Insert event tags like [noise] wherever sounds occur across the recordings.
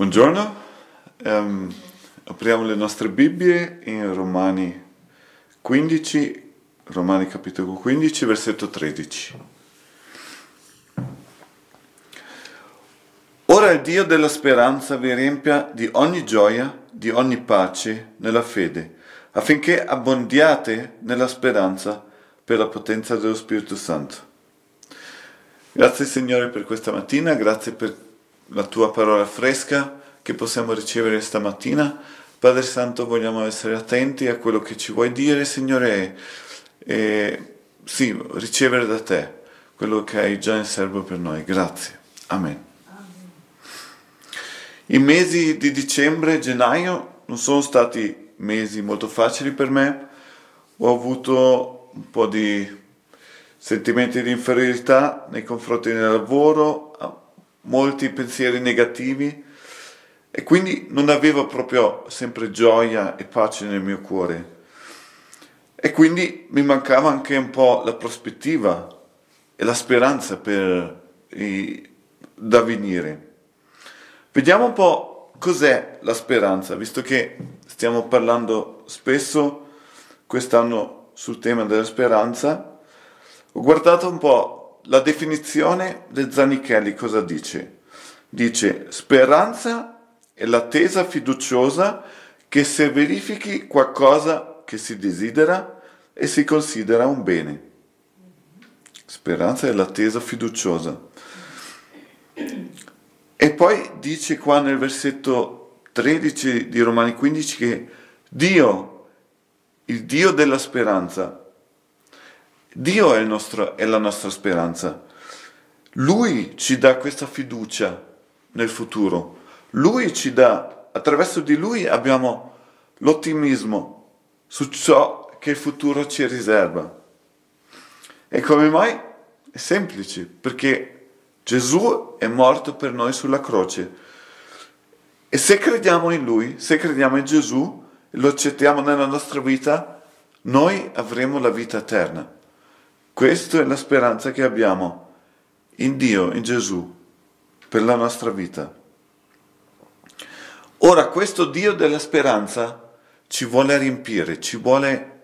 Buongiorno, um, apriamo le nostre Bibbie in Romani 15, Romani capitolo 15, versetto 13. Ora il Dio della speranza vi riempia di ogni gioia, di ogni pace nella fede, affinché abbondiate nella speranza per la potenza dello Spirito Santo. Grazie Signore per questa mattina, grazie per la tua parola fresca che possiamo ricevere stamattina. Padre Santo, vogliamo essere attenti a quello che ci vuoi dire, Signore, e, e sì, ricevere da te quello che hai già in serbo per noi. Grazie. Amen. I mesi di dicembre e gennaio non sono stati mesi molto facili per me. Ho avuto un po' di sentimenti di inferiorità nei confronti del lavoro, molti pensieri negativi e quindi non avevo proprio sempre gioia e pace nel mio cuore. E quindi mi mancava anche un po' la prospettiva e la speranza per i, da venire. Vediamo un po' cos'è la speranza, visto che stiamo parlando spesso quest'anno sul tema della speranza. Ho guardato un po' la definizione del Zanichelli cosa dice? Dice speranza è l'attesa fiduciosa che se verifichi qualcosa che si desidera e si considera un bene. Speranza è l'attesa fiduciosa. E poi dice qua nel versetto 13 di Romani 15 che Dio, il Dio della speranza, Dio è, nostro, è la nostra speranza. Lui ci dà questa fiducia nel futuro. Lui ci dà, attraverso di lui abbiamo l'ottimismo su ciò che il futuro ci riserva. E come mai? È semplice, perché Gesù è morto per noi sulla croce. E se crediamo in Lui, se crediamo in Gesù lo accettiamo nella nostra vita, noi avremo la vita eterna. Questa è la speranza che abbiamo in Dio, in Gesù, per la nostra vita. Ora, questo Dio della speranza ci vuole riempire, ci vuole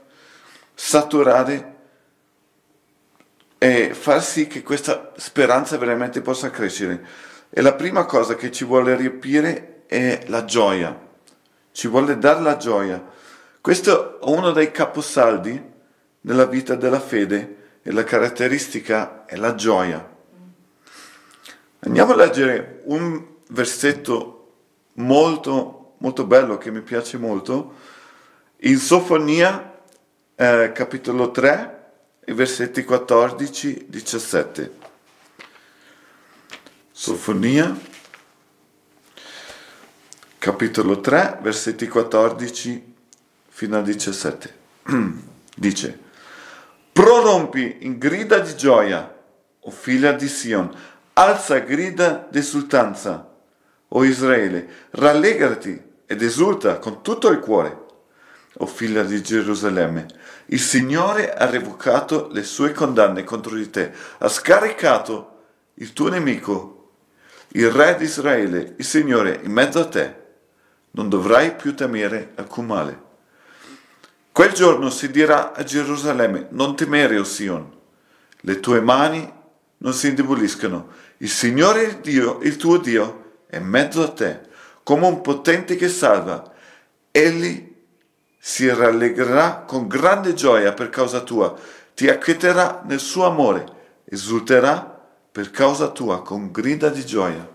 saturare e far sì che questa speranza veramente possa crescere. E la prima cosa che ci vuole riempire è la gioia, ci vuole dare la gioia. Questo è uno dei caposaldi della vita della fede e la caratteristica è la gioia. Andiamo a leggere un versetto molto, molto bello che mi piace molto, in Sofonia, eh, capitolo 3, i versetti 14-17. Sofonia, capitolo 3, versetti 14 fino a 17. [clears throat] Dice, prorompi in grida di gioia, o figlia di Sion, alza grida di esultanza, o Israele, rallegrati ed esulta con tutto il cuore, o figlia di Gerusalemme. Il Signore ha revocato le sue condanne contro di te, ha scaricato il tuo nemico, il re di Israele, il Signore, in mezzo a te. Non dovrai più temere alcun male. Quel giorno si dirà a Gerusalemme, non temere, o Sion, le tue mani non si indeboliscono, il Signore il Dio, il tuo Dio, è in mezzo a te, come un potente che salva. Egli si rallegrerà con grande gioia per causa tua, ti acquieterà nel suo amore, esulterà per causa tua con grida di gioia.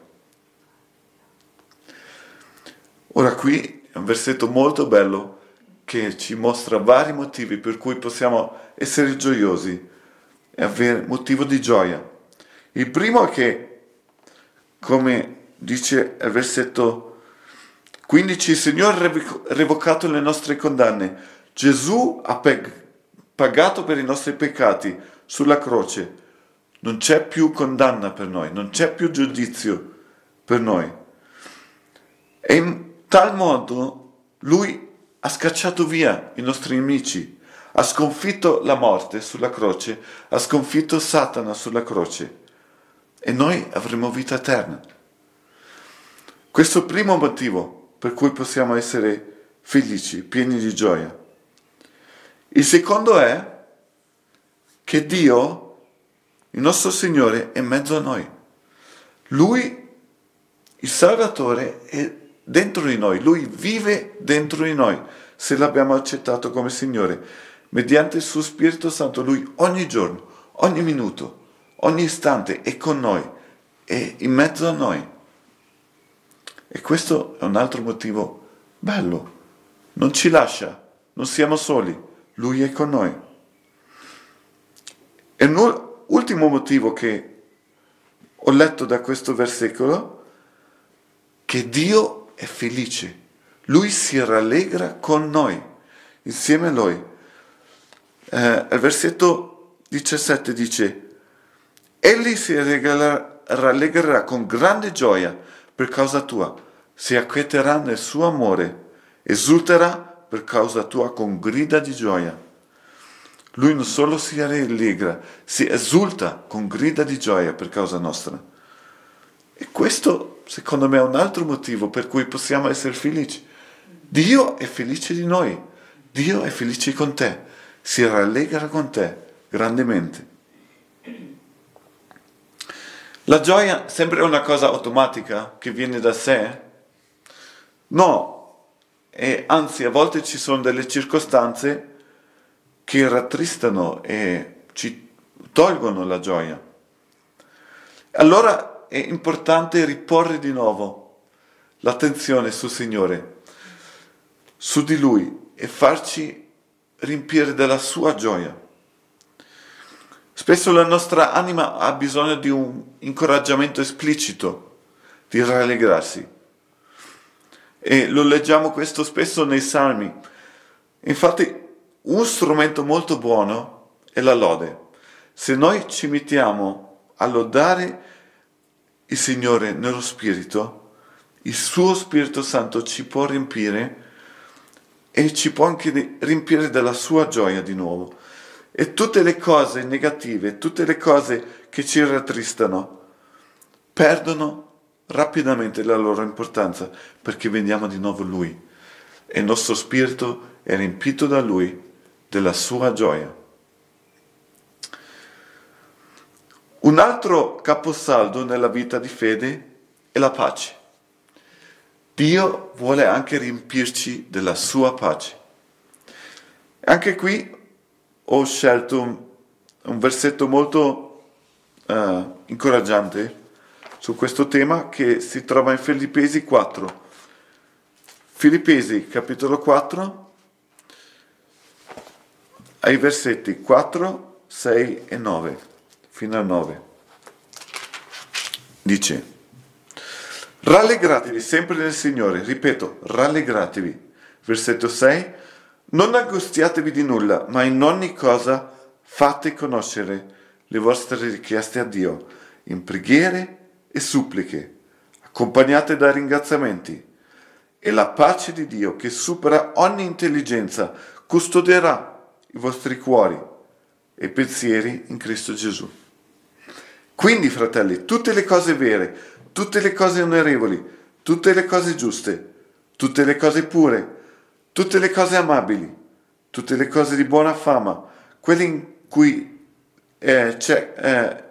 Ora qui è un versetto molto bello che ci mostra vari motivi per cui possiamo essere gioiosi e avere motivo di gioia. Il primo è che, come dice il versetto 15, il Signore ha revocato le nostre condanne. Gesù ha pagato per i nostri peccati sulla croce. Non c'è più condanna per noi, non c'è più giudizio per noi. E in tal modo Lui ha scacciato via i nostri nemici, ha sconfitto la morte sulla croce, ha sconfitto Satana sulla croce e noi avremo vita eterna. Questo è il primo motivo per cui possiamo essere felici, pieni di gioia. Il secondo è che Dio, il nostro Signore, è in mezzo a noi. Lui, il Salvatore, è dentro di noi, Lui vive dentro di noi, se l'abbiamo accettato come Signore. Mediante il suo Spirito Santo, Lui ogni giorno, ogni minuto, ogni istante è con noi, è in mezzo a noi. E questo è un altro motivo bello. Non ci lascia, non siamo soli, Lui è con noi. E l'ultimo motivo che ho letto da questo versicolo, che Dio è felice, Lui si rallegra con noi, insieme a Lui. Eh, il versetto 17 dice, Egli si rallegrerà con grande gioia per causa tua, si acquieterà nel suo amore, esulterà per causa tua con grida di gioia. Lui non solo si rallegra, si esulta con grida di gioia per causa nostra. Questo, secondo me, è un altro motivo per cui possiamo essere felici. Dio è felice di noi, Dio è felice con te, si rallegra con te grandemente. La gioia sembra una cosa automatica che viene da sé? No, e anzi a volte ci sono delle circostanze che rattristano e ci tolgono la gioia. Allora è importante riporre di nuovo l'attenzione sul Signore, su di Lui e farci riempire della sua gioia. Spesso la nostra anima ha bisogno di un incoraggiamento esplicito, di rallegrarsi. E lo leggiamo questo spesso nei salmi. Infatti un strumento molto buono è la lode. Se noi ci mettiamo a lodare il Signore nello Spirito, il suo Spirito Santo ci può riempire e ci può anche riempire della sua gioia di nuovo. E tutte le cose negative, tutte le cose che ci rattristano, perdono rapidamente la loro importanza perché vediamo di nuovo Lui e il nostro spirito è riempito da Lui della sua gioia. Un altro caposaldo nella vita di fede è la pace. Dio vuole anche riempirci della sua pace. Anche qui ho scelto un, un versetto molto uh, incoraggiante su questo tema che si trova in Filippesi 4. Filippesi capitolo 4 ai versetti 4, 6 e 9, fino a 9. Dice, rallegratevi sempre nel Signore, ripeto, rallegratevi. Versetto 6, non angustiatevi di nulla, ma in ogni cosa fate conoscere le vostre richieste a Dio, in preghiere e suppliche, accompagnate da ringraziamenti. E la pace di Dio, che supera ogni intelligenza, custoderà i vostri cuori e pensieri in Cristo Gesù. Quindi, fratelli, tutte le cose vere, tutte le cose onorevoli, tutte le cose giuste, tutte le cose pure, tutte le cose amabili, tutte le cose di buona fama, quelle in cui eh, c'è eh,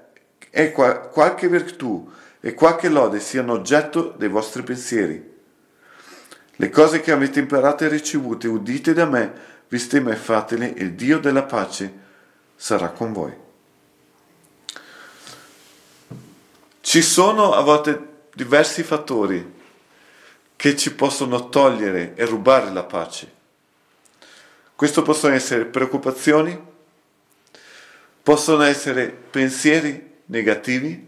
è qual- qualche virtù e qualche lode siano oggetto dei vostri pensieri. Le cose che avete imparato e ricevute, udite da me, vi stima e fatele, il Dio della pace sarà con voi. Ci sono a volte diversi fattori che ci possono togliere e rubare la pace. Questo possono essere preoccupazioni, possono essere pensieri negativi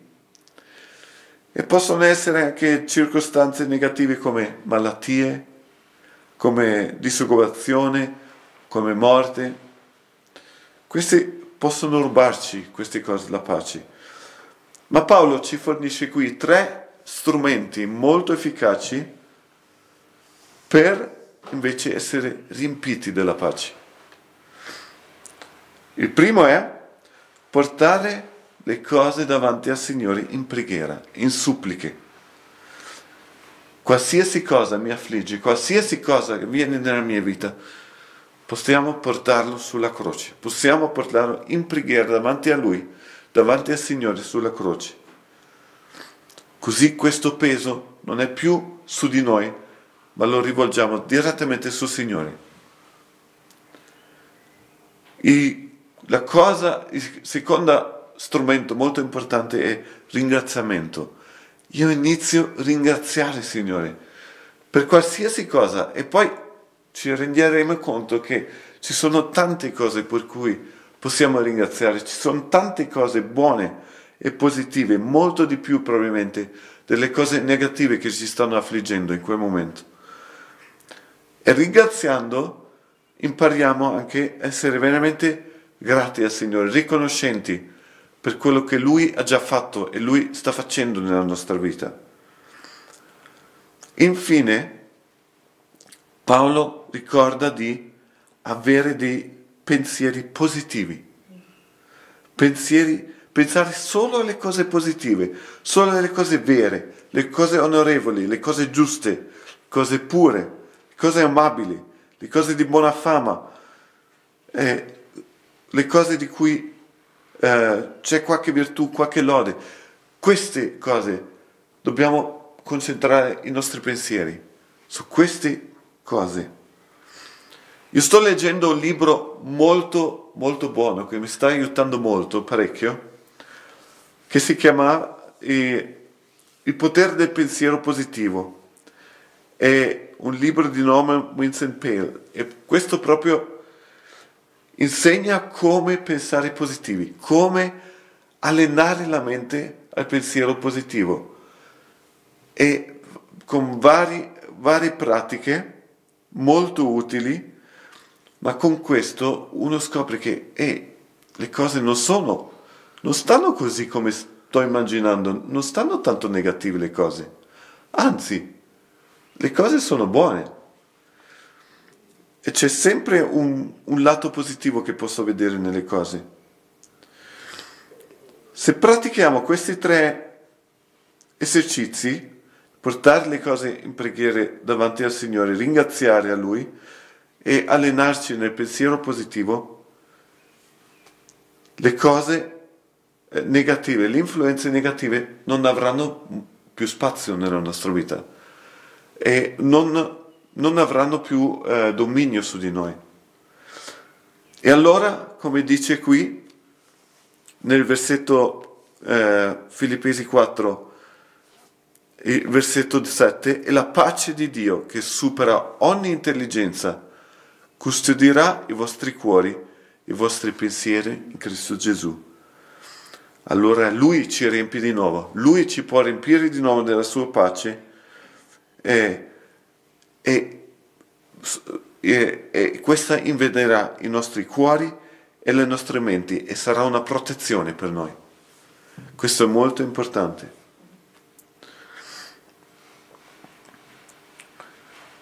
e possono essere anche circostanze negative come malattie, come disoccupazione, come morte. Questi possono rubarci queste cose, la pace. Ma Paolo ci fornisce qui tre strumenti molto efficaci per invece essere riempiti della pace. Il primo è portare le cose davanti al Signore in preghiera, in suppliche. qualsiasi cosa mi affligge, qualsiasi cosa che viene nella mia vita, possiamo portarlo sulla croce, possiamo portarlo in preghiera davanti a Lui, davanti al Signore sulla croce. Così questo peso non è più su di noi, ma lo rivolgiamo direttamente sul Signore. E la cosa, il secondo strumento molto importante è ringraziamento. Io inizio a ringraziare il Signore per qualsiasi cosa e poi ci renderemo conto che ci sono tante cose per cui possiamo ringraziare, ci sono tante cose buone e positive, molto di più probabilmente delle cose negative che ci stanno affliggendo in quel momento. E ringraziando impariamo anche a essere veramente grati al Signore, riconoscenti per quello che Lui ha già fatto e Lui sta facendo nella nostra vita. Infine, Paolo ricorda di avere dei pensieri positivi, pensieri, pensare solo alle cose positive, solo alle cose vere, le cose onorevoli, le cose giuste, cose pure, cose amabili, le cose di buona fama, eh, le cose di cui eh, c'è qualche virtù, qualche lode. Queste cose dobbiamo concentrare i nostri pensieri su queste cose. Io sto leggendo un libro molto, molto buono che mi sta aiutando molto, parecchio, che si chiama eh, Il potere del pensiero positivo. È un libro di nome Vincent Pale e questo proprio insegna come pensare positivi, come allenare la mente al pensiero positivo e con vari, varie pratiche molto utili, ma con questo uno scopre che eh, le cose non sono, non stanno così come sto immaginando, non stanno tanto negative le cose, anzi le cose sono buone. E c'è sempre un, un lato positivo che posso vedere nelle cose. Se pratichiamo questi tre esercizi, portare le cose in preghiera davanti al Signore, ringraziare a Lui e allenarci nel pensiero positivo, le cose eh, negative, le influenze negative non avranno più spazio nella nostra vita e non, non avranno più eh, dominio su di noi. E allora, come dice qui, nel versetto eh, Filippesi 4, il versetto 7, e la pace di Dio che supera ogni intelligenza custodirà i vostri cuori, i vostri pensieri in Cristo Gesù. Allora Lui ci riempie di nuovo, Lui ci può riempire di nuovo della sua pace e, e, e, e questa invaderà i nostri cuori e le nostre menti e sarà una protezione per noi. Questo è molto importante.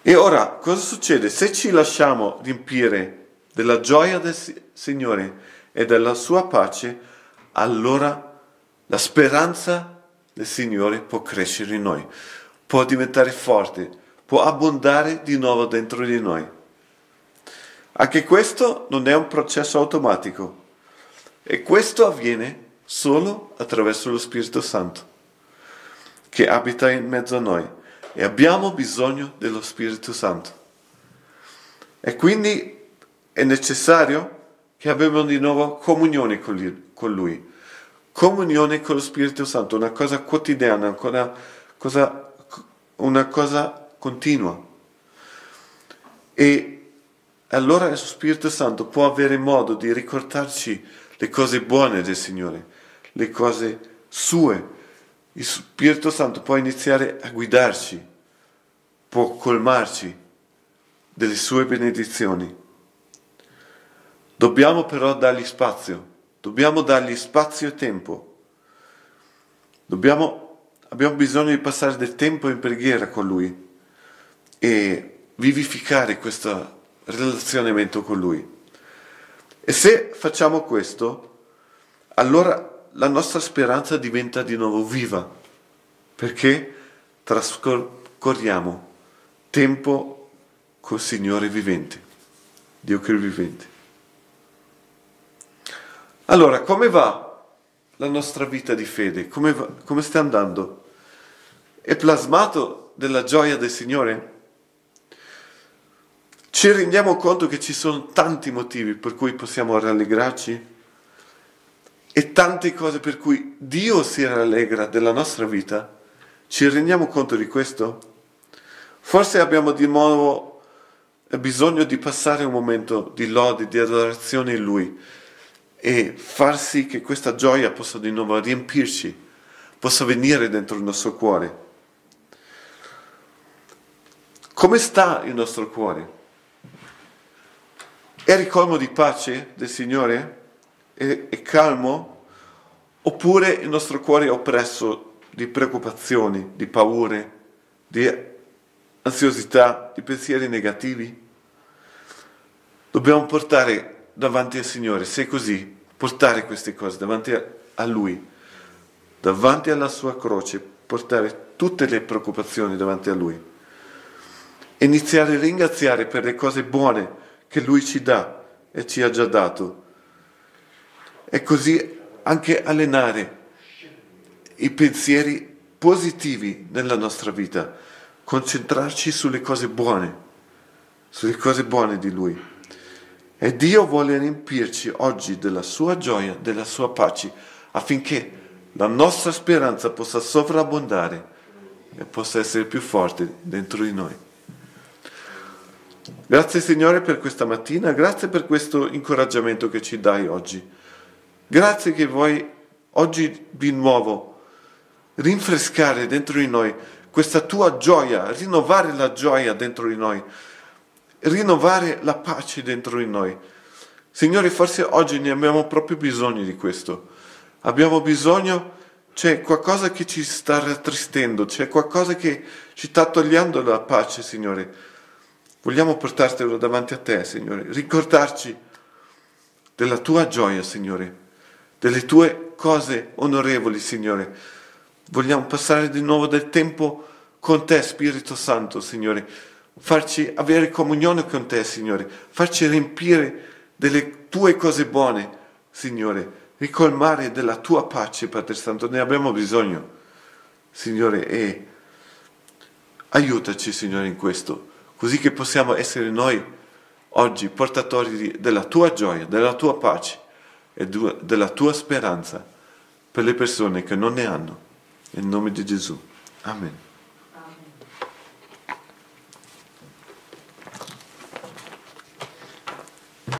E ora cosa succede? Se ci lasciamo riempire della gioia del Signore e della sua pace, allora la speranza del Signore può crescere in noi può diventare forte, può abbondare di nuovo dentro di noi. Anche questo non è un processo automatico e questo avviene solo attraverso lo Spirito Santo che abita in mezzo a noi e abbiamo bisogno dello Spirito Santo. E quindi è necessario che abbiamo di nuovo comunione con lui, comunione con lo Spirito Santo, una cosa quotidiana, una cosa una cosa continua. E allora lo Spirito Santo può avere modo di ricordarci le cose buone del Signore, le cose sue. Il Spirito Santo può iniziare a guidarci, può colmarci delle sue benedizioni. Dobbiamo però dargli spazio, dobbiamo dargli spazio e tempo. Dobbiamo abbiamo bisogno di passare del tempo in preghiera con Lui e vivificare questo relazionamento con Lui. E se facciamo questo, allora la nostra speranza diventa di nuovo viva, perché trascor- corriamo tempo col Signore vivente, Dio che è vivente. Allora, come va la nostra vita di fede? Come, va, come sta andando? È plasmato della gioia del Signore? Ci rendiamo conto che ci sono tanti motivi per cui possiamo rallegrarci e tante cose per cui Dio si rallegra della nostra vita? Ci rendiamo conto di questo? Forse abbiamo di nuovo bisogno di passare un momento di lode, di adorazione in Lui e far sì che questa gioia possa di nuovo riempirci, possa venire dentro il nostro cuore. Come sta il nostro cuore? È ricolmo di pace del Signore? È, è calmo? Oppure il nostro cuore è oppresso di preoccupazioni, di paure, di ansiosità, di pensieri negativi. Dobbiamo portare davanti al Signore, se è così, portare queste cose davanti a Lui, davanti alla sua croce, portare tutte le preoccupazioni davanti a Lui. Iniziare a ringraziare per le cose buone che Lui ci dà e ci ha già dato. E così anche allenare i pensieri positivi nella nostra vita concentrarci sulle cose buone, sulle cose buone di Lui. E Dio vuole riempirci oggi della sua gioia, della sua pace, affinché la nostra speranza possa sovrabbondare e possa essere più forte dentro di noi. Grazie Signore per questa mattina, grazie per questo incoraggiamento che ci dai oggi. Grazie che vuoi oggi di nuovo rinfrescare dentro di noi questa tua gioia, rinnovare la gioia dentro di noi, rinnovare la pace dentro di noi. Signore, forse oggi ne abbiamo proprio bisogno di questo. Abbiamo bisogno, c'è qualcosa che ci sta rattristendo, c'è qualcosa che ci sta togliendo la pace, Signore. Vogliamo portartelo davanti a te, Signore, ricordarci della tua gioia, Signore, delle tue cose onorevoli, Signore Vogliamo passare di nuovo del tempo con te, Spirito Santo, Signore. Farci avere comunione con te, Signore. Farci riempire delle tue cose buone, Signore. Ricolmare della tua pace, Padre Santo. Ne abbiamo bisogno, Signore. E aiutaci, Signore, in questo. Così che possiamo essere noi oggi portatori della tua gioia, della tua pace e della tua speranza per le persone che non ne hanno. Em nome de Jesus. Amém.